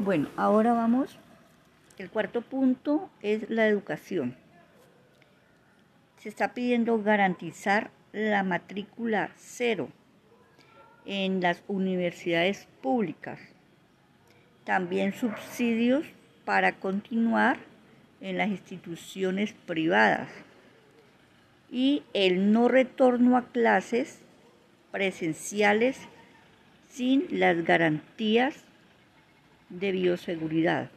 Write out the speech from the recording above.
Bueno, ahora vamos. El cuarto punto es la educación. Se está pidiendo garantizar la matrícula cero en las universidades públicas. También subsidios para continuar en las instituciones privadas. Y el no retorno a clases presenciales sin las garantías de bioseguridad.